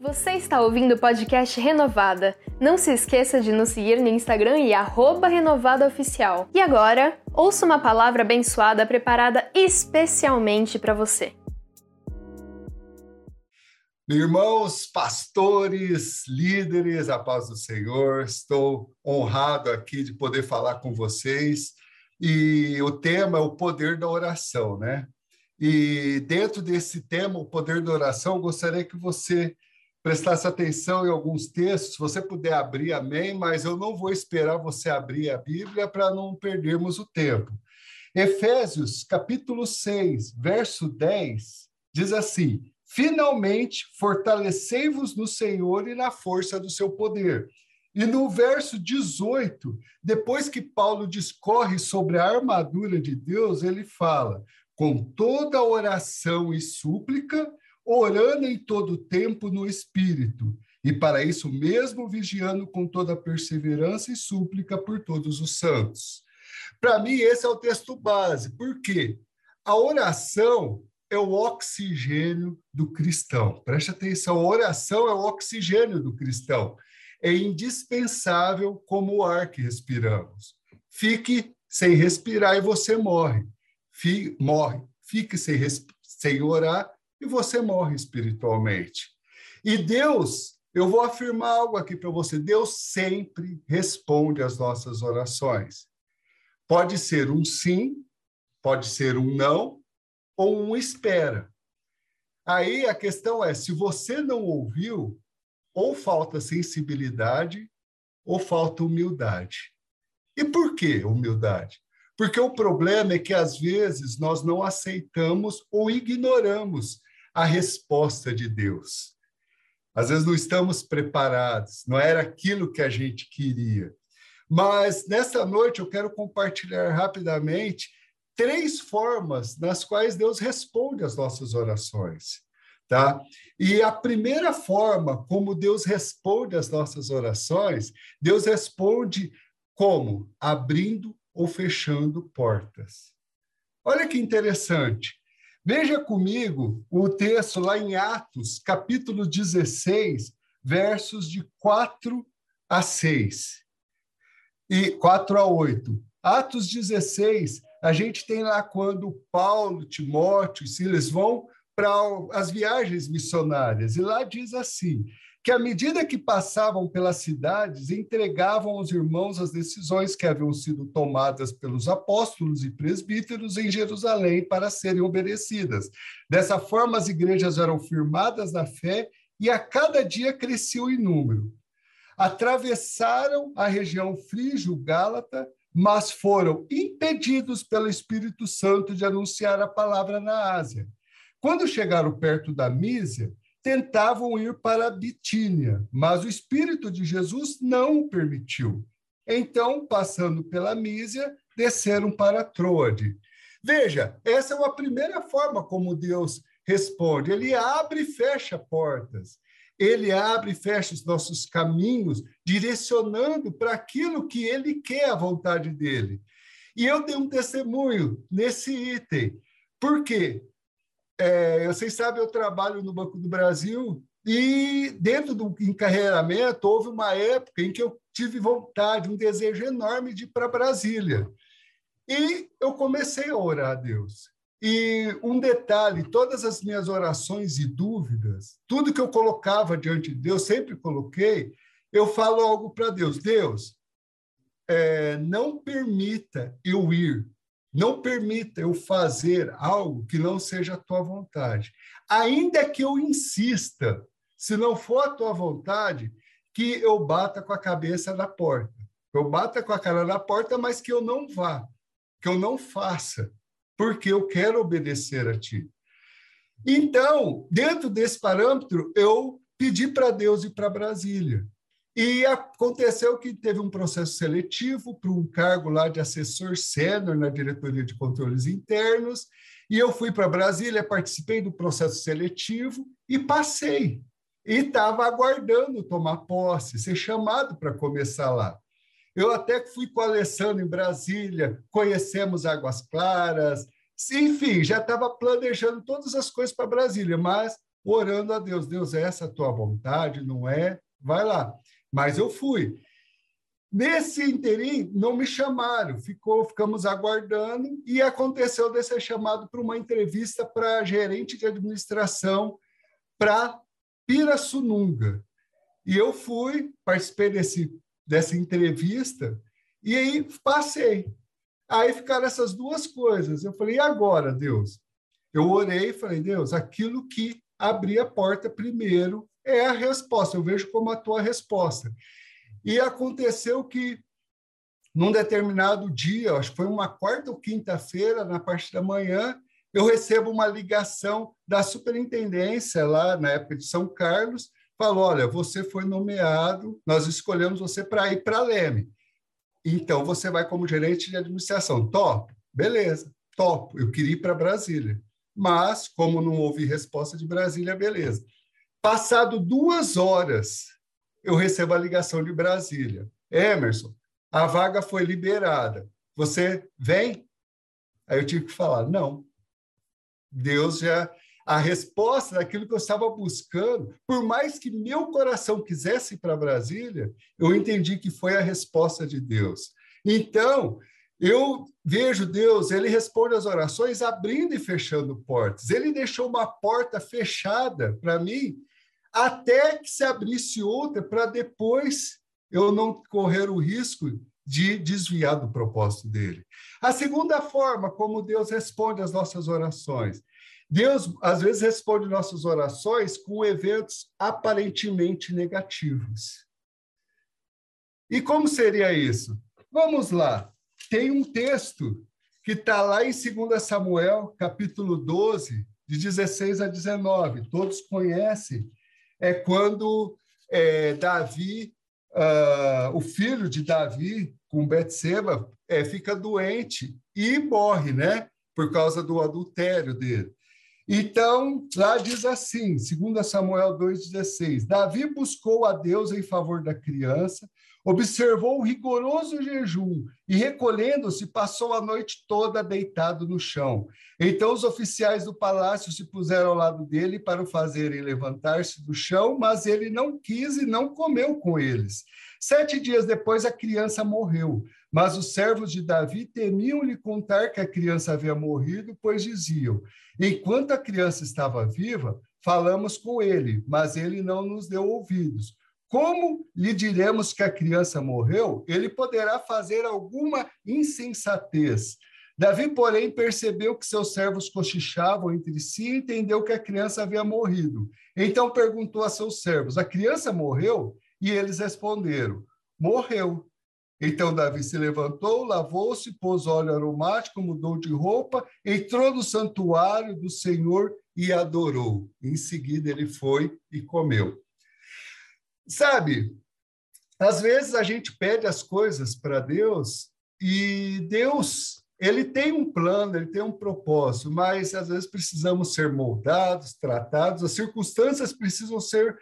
Você está ouvindo o podcast Renovada. Não se esqueça de nos seguir no Instagram e renovadaoficial. E agora, ouça uma palavra abençoada preparada especialmente para você. Irmãos, pastores, líderes, a paz do Senhor, estou honrado aqui de poder falar com vocês. E o tema é o poder da oração, né? E dentro desse tema, o poder da oração, gostaria que você prestasse atenção em alguns textos. Se você puder abrir, amém, mas eu não vou esperar você abrir a Bíblia para não perdermos o tempo. Efésios, capítulo 6, verso 10, diz assim: Finalmente, fortalecei-vos no Senhor e na força do seu poder. E no verso 18, depois que Paulo discorre sobre a armadura de Deus, ele fala: com toda oração e súplica, orando em todo tempo no Espírito, e para isso mesmo vigiando com toda perseverança e súplica por todos os santos. Para mim, esse é o texto base. Por quê? A oração é o oxigênio do cristão. Preste atenção, a oração é o oxigênio do cristão. É indispensável como o ar que respiramos. Fique sem respirar e você morre. Fique, morre. Fique sem, sem orar e você morre espiritualmente. E Deus, eu vou afirmar algo aqui para você: Deus sempre responde às nossas orações. Pode ser um sim, pode ser um não, ou um espera. Aí a questão é: se você não ouviu, ou falta sensibilidade, ou falta humildade. E por que humildade? Porque o problema é que, às vezes, nós não aceitamos ou ignoramos a resposta de Deus. Às vezes não estamos preparados, não era aquilo que a gente queria. Mas nessa noite eu quero compartilhar rapidamente três formas nas quais Deus responde às nossas orações, tá? E a primeira forma como Deus responde às nossas orações, Deus responde como? Abrindo ou fechando portas. Olha que interessante. Veja comigo o texto lá em Atos, capítulo 16, versos de 4 a 6 e 4 a 8. Atos 16, a gente tem lá quando Paulo, Timóteo e Silas vão para as viagens missionárias, e lá diz assim: que, à medida que passavam pelas cidades, entregavam aos irmãos as decisões que haviam sido tomadas pelos apóstolos e presbíteros em Jerusalém para serem obedecidas. Dessa forma, as igrejas eram firmadas na fé e a cada dia cresciam em número. Atravessaram a região frígio-gálata, mas foram impedidos pelo Espírito Santo de anunciar a palavra na Ásia. Quando chegaram perto da Mísia, tentavam ir para a Bitínia, mas o Espírito de Jesus não o permitiu. Então, passando pela Mísia, desceram para Troade. Veja, essa é uma primeira forma como Deus responde. Ele abre e fecha portas. Ele abre e fecha os nossos caminhos, direcionando para aquilo que ele quer a vontade dele. E eu tenho um testemunho nesse item. Por quê? É, vocês sabem, eu trabalho no Banco do Brasil e dentro do encarreiramento houve uma época em que eu tive vontade, um desejo enorme de ir para Brasília. E eu comecei a orar a Deus. E um detalhe: todas as minhas orações e dúvidas, tudo que eu colocava diante de Deus, sempre coloquei, eu falo algo para Deus: Deus, é, não permita eu ir não permita eu fazer algo que não seja a tua vontade. Ainda que eu insista, se não for a tua vontade, que eu bata com a cabeça na porta. Eu bata com a cara na porta, mas que eu não vá, que eu não faça, porque eu quero obedecer a ti. Então, dentro desse parâmetro, eu pedi para Deus ir para Brasília. E aconteceu que teve um processo seletivo para um cargo lá de assessor sênior na diretoria de controles internos, e eu fui para Brasília, participei do processo seletivo e passei. E estava aguardando tomar posse, ser chamado para começar lá. Eu até fui com a Alessandro em Brasília, conhecemos Águas Claras, enfim, já estava planejando todas as coisas para Brasília, mas orando a Deus. Deus, é essa a tua vontade, não é? Vai lá. Mas eu fui. Nesse interim, não me chamaram, ficou, ficamos aguardando e aconteceu de ser chamado para uma entrevista para gerente de administração para Pirassununga. E eu fui, participei desse, dessa entrevista e aí passei. Aí ficaram essas duas coisas. Eu falei, e agora, Deus? Eu orei e falei, Deus, aquilo que abrir a porta primeiro é a resposta. Eu vejo como a tua resposta. E aconteceu que, num determinado dia, acho que foi uma quarta ou quinta-feira, na parte da manhã, eu recebo uma ligação da superintendência lá na época de São Carlos, falou: olha, você foi nomeado, nós escolhemos você para ir para Leme. Então você vai como gerente de administração. Top, beleza, top. Eu queria ir para Brasília, mas como não houve resposta de Brasília, beleza. Passado duas horas, eu recebo a ligação de Brasília. Emerson, a vaga foi liberada. Você vem? Aí eu tive que falar, não. Deus já a resposta daquilo que eu estava buscando, por mais que meu coração quisesse ir para Brasília, eu entendi que foi a resposta de Deus. Então, eu vejo Deus, ele responde as orações abrindo e fechando portas. Ele deixou uma porta fechada para mim até que se abrisse outra para depois eu não correr o risco de desviar do propósito dele. A segunda forma como Deus responde às nossas orações. Deus, às vezes, responde nossas orações com eventos aparentemente negativos. E como seria isso? Vamos lá. Tem um texto que está lá em 2 Samuel, capítulo 12, de 16 a 19. Todos conhecem. É quando é, Davi, uh, o filho de Davi, com Betseba, é, fica doente e morre, né? Por causa do adultério dele. Então, lá diz assim, 2 Samuel 2,16: Davi buscou a Deus em favor da criança, observou o rigoroso jejum e, recolhendo-se, passou a noite toda deitado no chão. Então os oficiais do palácio se puseram ao lado dele para o fazerem levantar-se do chão, mas ele não quis e não comeu com eles. Sete dias depois, a criança morreu. Mas os servos de Davi temiam lhe contar que a criança havia morrido, pois diziam: Enquanto a criança estava viva, falamos com ele, mas ele não nos deu ouvidos. Como lhe diremos que a criança morreu? Ele poderá fazer alguma insensatez. Davi, porém, percebeu que seus servos cochichavam entre si e entendeu que a criança havia morrido. Então perguntou a seus servos: A criança morreu? E eles responderam: Morreu. Então Davi se levantou, lavou-se, pôs óleo aromático, mudou de roupa, entrou no santuário do Senhor e adorou. Em seguida ele foi e comeu. Sabe, às vezes a gente pede as coisas para Deus e Deus, ele tem um plano, ele tem um propósito, mas às vezes precisamos ser moldados, tratados, as circunstâncias precisam ser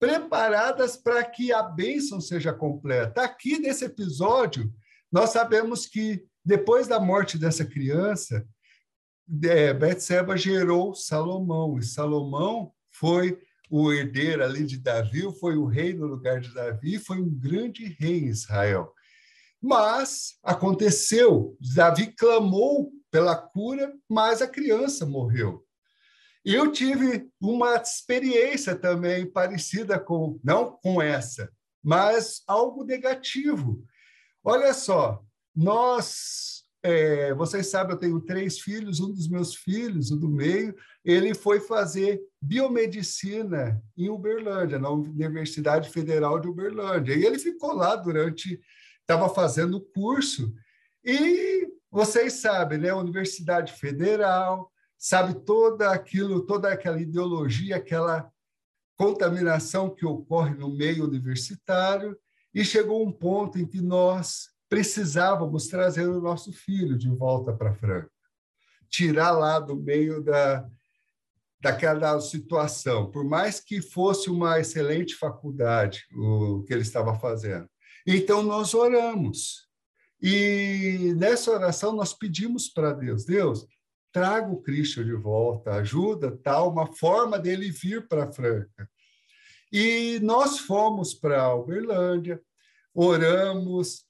preparadas para que a bênção seja completa. Aqui nesse episódio, nós sabemos que depois da morte dessa criança, é, Betseba gerou Salomão, e Salomão foi o herdeiro ali de Davi, foi o rei no lugar de Davi, foi um grande rei em Israel. Mas aconteceu, Davi clamou pela cura, mas a criança morreu. Eu tive uma experiência também parecida com, não com essa, mas algo negativo. Olha só, nós, é, vocês sabem, eu tenho três filhos, um dos meus filhos, o do meio, ele foi fazer biomedicina em Uberlândia, na Universidade Federal de Uberlândia. E ele ficou lá durante, estava fazendo o curso, e vocês sabem, né, Universidade Federal, sabe toda aquilo, toda aquela ideologia, aquela contaminação que ocorre no meio universitário, e chegou um ponto em que nós precisávamos trazer o nosso filho de volta para Franca, tirar lá do meio da daquela situação, por mais que fosse uma excelente faculdade o que ele estava fazendo. Então nós oramos. E nessa oração nós pedimos para Deus, Deus, traga o Christian de volta, ajuda, tal, uma forma dele vir para Franca. E nós fomos para Uberlândia, oramos,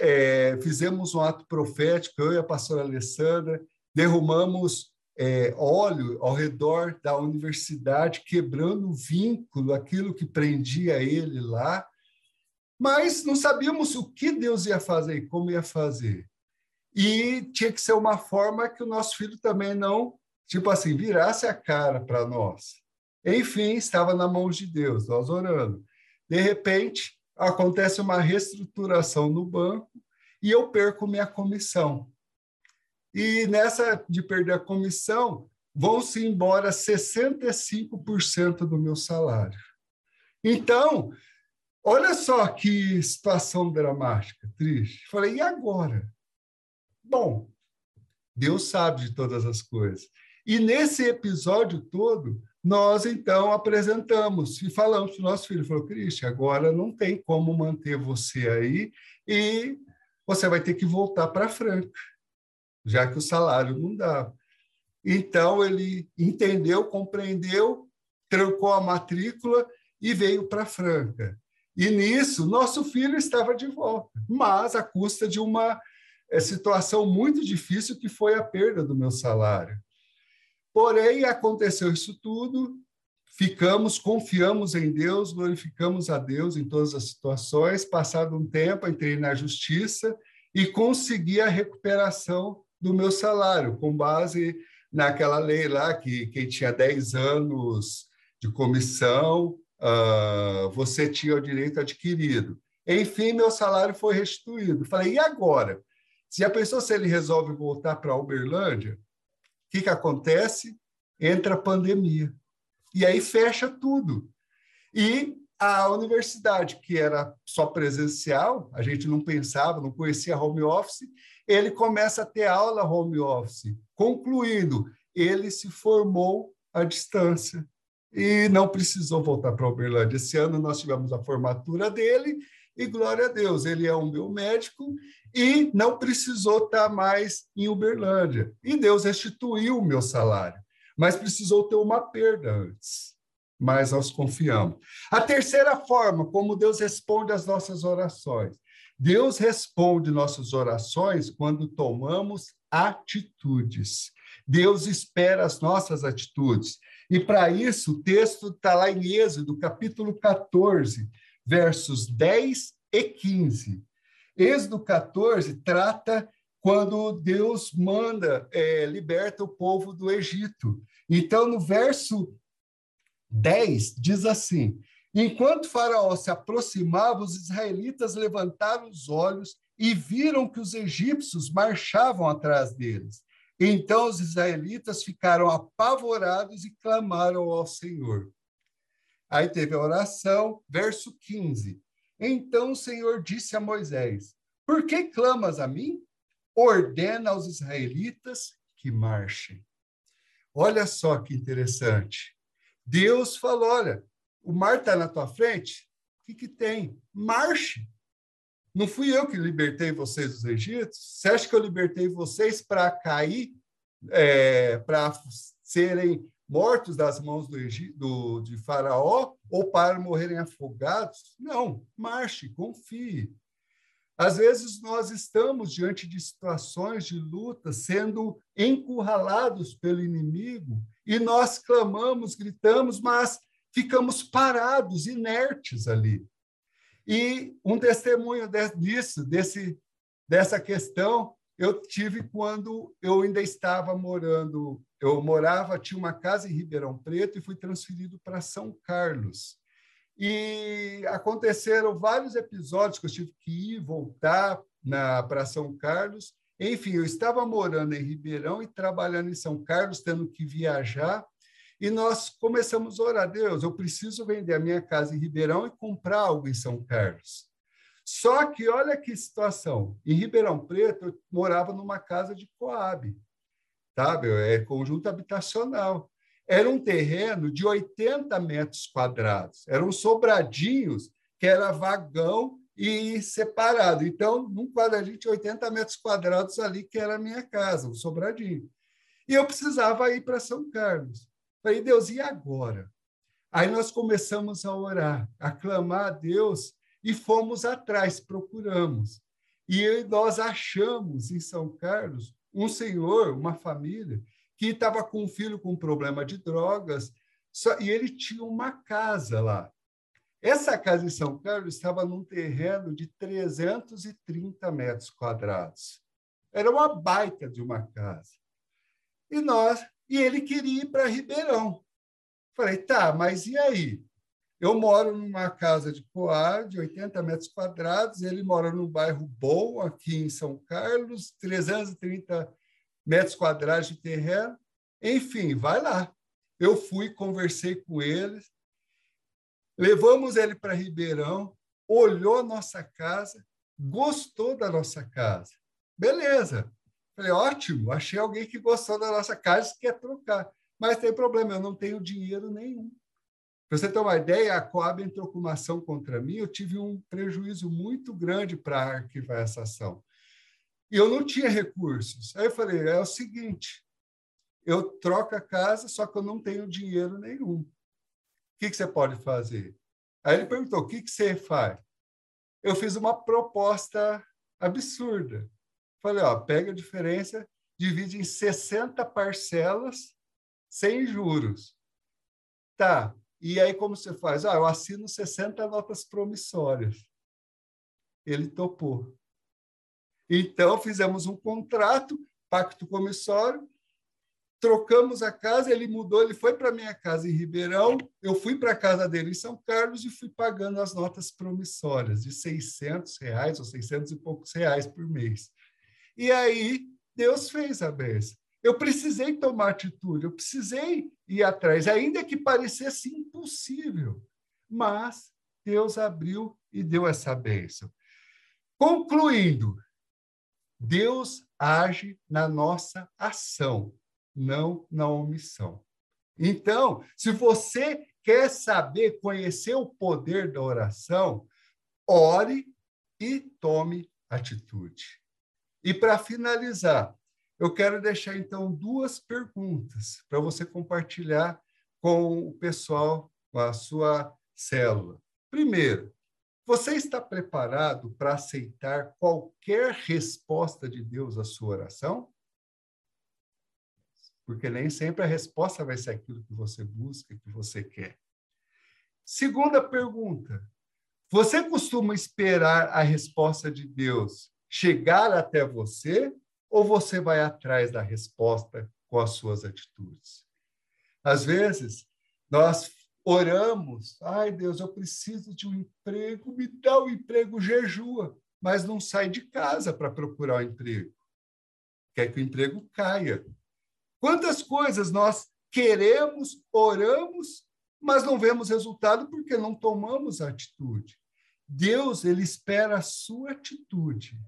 é, fizemos um ato profético, eu e a pastora Alessandra, derrumamos é, óleo ao redor da universidade, quebrando o vínculo, aquilo que prendia ele lá, mas não sabíamos o que Deus ia fazer e como ia fazer. E tinha que ser uma forma que o nosso filho também não, tipo assim, virasse a cara para nós. Enfim, estava na mão de Deus, nós orando. De repente, acontece uma reestruturação no banco e eu perco minha comissão. E nessa de perder a comissão, vão-se embora 65% do meu salário. Então, olha só que situação dramática, triste. Falei, e agora? Bom, Deus sabe de todas as coisas. E nesse episódio todo, nós então apresentamos e falamos para o nosso filho, falou, Cristian, agora não tem como manter você aí e você vai ter que voltar para Franca, já que o salário não dá. Então ele entendeu, compreendeu, trancou a matrícula e veio para Franca. E nisso, nosso filho estava de volta, mas à custa de uma é, situação muito difícil que foi a perda do meu salário. Porém, aconteceu isso tudo, ficamos, confiamos em Deus, glorificamos a Deus em todas as situações. Passado um tempo, entrei na justiça e consegui a recuperação do meu salário, com base naquela lei lá que quem tinha 10 anos de comissão, uh, você tinha o direito adquirido. Enfim, meu salário foi restituído. Falei, e agora? Se a pessoa, se ele resolve voltar para Uberlândia, o que, que acontece? Entra a pandemia. E aí fecha tudo. E a universidade, que era só presencial, a gente não pensava, não conhecia home office, ele começa a ter aula home office. Concluindo, ele se formou à distância e não precisou voltar para Uberlândia. Esse ano nós tivemos a formatura dele e glória a Deus, ele é um meu médico e não precisou estar mais em Uberlândia. E Deus restituiu o meu salário, mas precisou ter uma perda antes. Mas nós confiamos. A terceira forma, como Deus responde às nossas orações. Deus responde nossas orações quando tomamos atitudes. Deus espera as nossas atitudes. E para isso, o texto está lá em Êxodo, capítulo 14, versos 10 e 15. Êxodo 14 trata quando Deus manda, é, liberta o povo do Egito. Então, no verso 10, diz assim: Enquanto Faraó se aproximava, os israelitas levantaram os olhos e viram que os egípcios marchavam atrás deles. Então os israelitas ficaram apavorados e clamaram ao Senhor. Aí teve a oração, verso 15. Então o Senhor disse a Moisés: Por que clamas a mim? Ordena aos israelitas que marchem. Olha só que interessante. Deus falou: olha, o mar está na tua frente, o que, que tem? Marche. Não fui eu que libertei vocês dos egípcios? Você acha que eu libertei vocês para cair, é, para serem mortos das mãos do, do, de Faraó ou para morrerem afogados. Não, marche, confie. Às vezes nós estamos diante de situações de luta, sendo encurralados pelo inimigo, e nós clamamos, gritamos, mas ficamos parados, inertes ali. E um testemunho disso, desse, dessa questão, eu tive quando eu ainda estava morando eu morava, tinha uma casa em Ribeirão Preto e fui transferido para São Carlos. E aconteceram vários episódios que eu tive que ir voltar para São Carlos. Enfim, eu estava morando em Ribeirão e trabalhando em São Carlos, tendo que viajar. E nós começamos a orar, Deus, eu preciso vender a minha casa em Ribeirão e comprar algo em São Carlos. Só que olha que situação. Em Ribeirão Preto, eu morava numa casa de Coab sabe? É conjunto habitacional. Era um terreno de 80 metros quadrados, eram sobradinhos que era vagão e separado. Então, num quadradinho de 80 metros quadrados ali, que era a minha casa, um sobradinho. E eu precisava ir para São Carlos. Falei, Deus, e agora? Aí nós começamos a orar, a clamar a Deus e fomos atrás, procuramos. E nós achamos em São Carlos um senhor, uma família, que estava com um filho com problema de drogas, só, e ele tinha uma casa lá. Essa casa em São Carlos estava num terreno de 330 metros quadrados. Era uma baita de uma casa. E nós, e ele queria ir para Ribeirão. Falei, tá, mas e aí? Eu moro numa casa de Poá, de 80 metros quadrados, ele mora num bairro bom, aqui em São Carlos, 330 metros quadrados de terreno. Enfim, vai lá. Eu fui, conversei com ele, levamos ele para Ribeirão, olhou nossa casa, gostou da nossa casa. Beleza. Falei, ótimo, achei alguém que gostou da nossa casa e quer trocar. Mas tem problema, eu não tenho dinheiro nenhum. Para você ter uma ideia, a Coab entrou com uma ação contra mim, eu tive um prejuízo muito grande para arquivar essa ação. E eu não tinha recursos. Aí eu falei, é o seguinte, eu troco a casa, só que eu não tenho dinheiro nenhum. O que, que você pode fazer? Aí ele perguntou, o que, que você faz? Eu fiz uma proposta absurda. Falei, ó, pega a diferença, divide em 60 parcelas sem juros. Tá, e aí, como você faz? Ah, eu assino 60 notas promissórias. Ele topou. Então, fizemos um contrato, pacto comissório, trocamos a casa, ele mudou, ele foi para minha casa em Ribeirão, eu fui para a casa dele em São Carlos e fui pagando as notas promissórias de 600 reais ou 600 e poucos reais por mês. E aí, Deus fez a bênção. Eu precisei tomar atitude, eu precisei ir atrás, ainda que parecesse impossível. Mas Deus abriu e deu essa bênção. Concluindo, Deus age na nossa ação, não na omissão. Então, se você quer saber, conhecer o poder da oração, ore e tome atitude. E para finalizar, eu quero deixar então duas perguntas para você compartilhar com o pessoal, com a sua célula. Primeiro, você está preparado para aceitar qualquer resposta de Deus à sua oração? Porque nem sempre a resposta vai ser aquilo que você busca, que você quer. Segunda pergunta: você costuma esperar a resposta de Deus chegar até você ou você vai atrás da resposta com as suas atitudes? Às vezes, nós oramos, ai Deus, eu preciso de um emprego, me dá um emprego, jejua, mas não sai de casa para procurar o um emprego. Quer que o emprego caia. Quantas coisas nós queremos, oramos, mas não vemos resultado porque não tomamos atitude. Deus, ele espera a sua atitude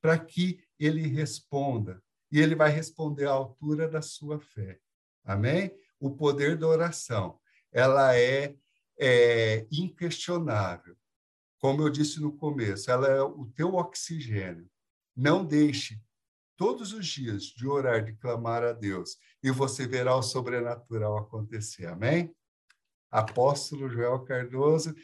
para que ele responda. E ele vai responder à altura da sua fé. Amém? O poder da oração, ela é, é inquestionável. Como eu disse no começo, ela é o teu oxigênio. Não deixe todos os dias de orar, de clamar a Deus, e você verá o sobrenatural acontecer. Amém? Apóstolo Joel Cardoso,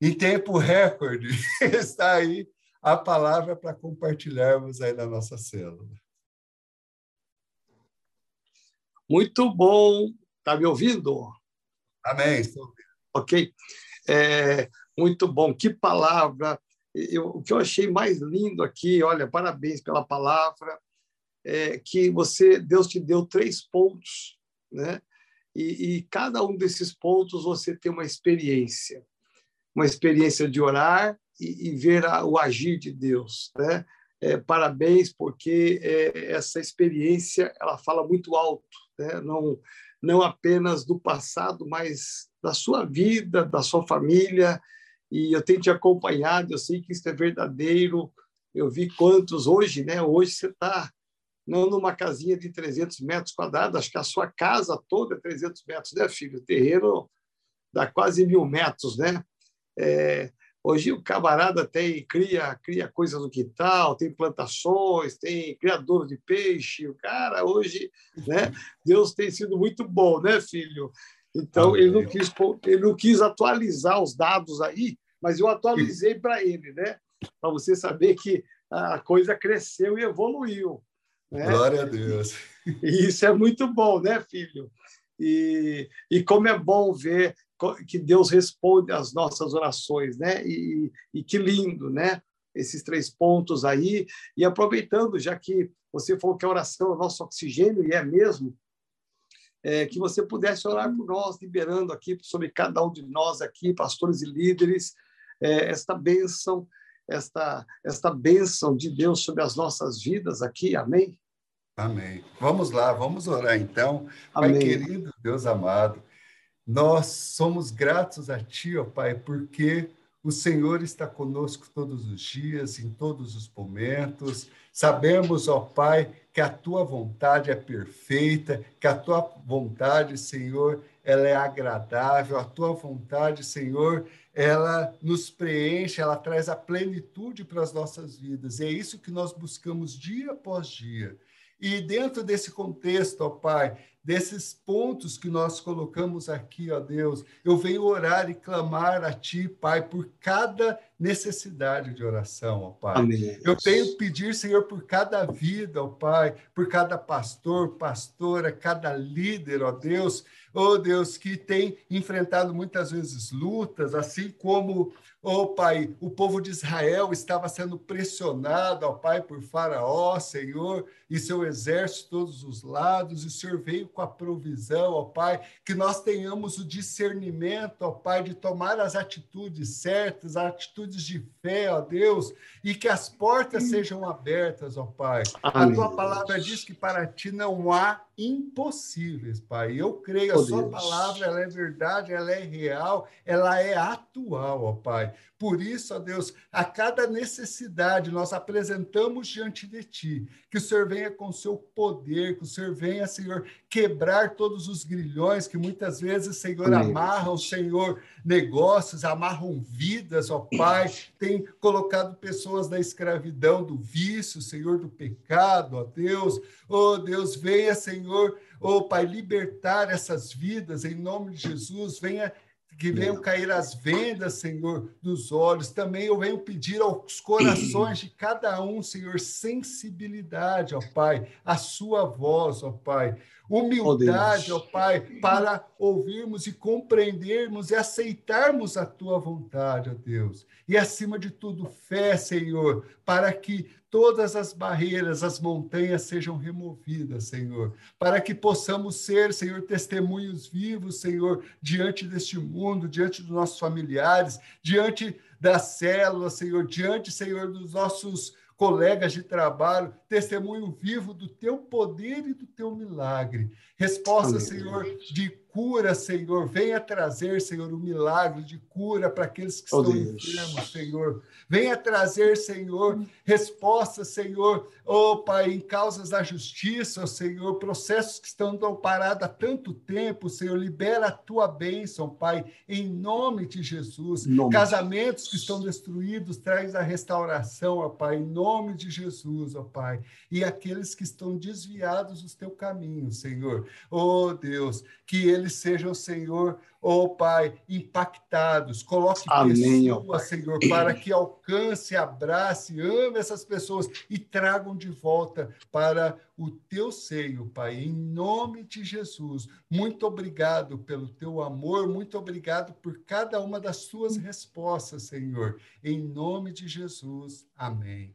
em tempo recorde, está aí a palavra para compartilharmos aí na nossa célula. Muito bom. Está me ouvindo? Amém, estou ouvindo. Ok. É, muito bom. Que palavra. Eu, o que eu achei mais lindo aqui, olha, parabéns pela palavra, é que você, Deus te deu três pontos, né? E, e cada um desses pontos você tem uma experiência. Uma experiência de orar, e, e ver a, o agir de Deus. Né? É, parabéns, porque é, essa experiência ela fala muito alto, né? não, não apenas do passado, mas da sua vida, da sua família. E eu tenho te acompanhado, eu sei que isso é verdadeiro. Eu vi quantos hoje, né? Hoje você está não numa casinha de 300 metros quadrados, acho que a sua casa toda é 300 metros, né, filho? O terreno dá quase mil metros, né? É, Hoje o camarada tem cria cria coisas no quintal, tem plantações, tem criador de peixe. O cara hoje, né? Deus tem sido muito bom, né, filho? Então ele não quis ele não quis atualizar os dados aí, mas eu atualizei para ele, né? Para você saber que a coisa cresceu e evoluiu. Né? Glória a Deus. E isso é muito bom, né, filho? E, e como é bom ver que Deus responde às nossas orações, né? E, e que lindo, né? Esses três pontos aí. E aproveitando, já que você falou que a oração é o nosso oxigênio, e é mesmo, é, que você pudesse orar por nós, liberando aqui sobre cada um de nós aqui, pastores e líderes, é, esta bênção, esta, esta bênção de Deus sobre as nossas vidas aqui. Amém? Amém. Vamos lá, vamos orar então. Amém. Pai querido, Deus amado, nós somos gratos a Ti, ó Pai, porque o Senhor está conosco todos os dias, em todos os momentos. Sabemos, ó Pai, que a Tua vontade é perfeita, que a Tua vontade, Senhor, ela é agradável, a Tua vontade, Senhor, ela nos preenche, ela traz a plenitude para as nossas vidas. E é isso que nós buscamos dia após dia. E dentro desse contexto, ó Pai, desses pontos que nós colocamos aqui, ó Deus, eu venho orar e clamar a Ti, Pai, por cada necessidade de oração, ó Pai. Amém. Eu tenho que pedir, Senhor, por cada vida, ó Pai, por cada pastor, pastora, cada líder, ó Deus, ó Deus, que tem enfrentado muitas vezes lutas, assim como Ó oh, Pai, o povo de Israel estava sendo pressionado, ó Pai, por Faraó, Senhor, e seu exército todos os lados, e o Senhor veio com a provisão, ó Pai, que nós tenhamos o discernimento, ó Pai, de tomar as atitudes certas, as atitudes de fé, ó Deus, e que as portas sejam abertas, ó Pai. Amém. A tua palavra diz que para ti não há impossíveis, Pai. Eu creio, a oh, sua Deus. palavra ela é verdade, ela é real, ela é atual, ó Pai. Por isso, ó Deus, a cada necessidade nós apresentamos diante de Ti, que o Senhor venha com o seu poder, que o Senhor venha, Senhor, quebrar todos os grilhões que muitas vezes, Senhor, amarram, Senhor, negócios, amarram vidas, ó Pai, tem colocado pessoas na escravidão do vício, Senhor, do pecado, ó Deus. Ó Deus, venha, Senhor, ó Pai, libertar essas vidas em nome de Jesus, venha que venham cair as vendas, Senhor, dos olhos. Também eu venho pedir aos corações de cada um, Senhor, sensibilidade, ó Pai, a sua voz, ó Pai. Humildade, ó Pai, para ouvirmos e compreendermos e aceitarmos a tua vontade, ó Deus. E acima de tudo, fé, Senhor, para que todas as barreiras, as montanhas sejam removidas, Senhor, para que possamos ser, Senhor, testemunhos vivos, Senhor, diante deste mundo, diante dos nossos familiares, diante das células, Senhor, diante, Senhor, dos nossos colegas de trabalho, testemunho vivo do teu poder e do teu milagre. Resposta, Senhor, de cura, Senhor. Venha trazer, Senhor, o um milagre de cura para aqueles que oh, estão Deus. enfermos, Senhor. Venha trazer, Senhor, respostas, Senhor, oh Pai, em causas da justiça, oh, Senhor, processos que estão parados há tanto tempo, Senhor. Libera a tua bênção, Pai, em nome de Jesus. Nome Casamentos que estão destruídos, traz a restauração, ó Pai, em nome de Jesus, ó Pai. E aqueles que estão desviados dos teu caminho, Senhor. Oh Deus, que eles eles sejam, Senhor, ó oh, Pai, impactados. Coloque Amém, pessoas, Senhor, para que alcance, abrace, ame essas pessoas e tragam de volta para o teu seio, Pai, em nome de Jesus. Muito obrigado pelo teu amor, muito obrigado por cada uma das suas respostas, Senhor. Em nome de Jesus. Amém.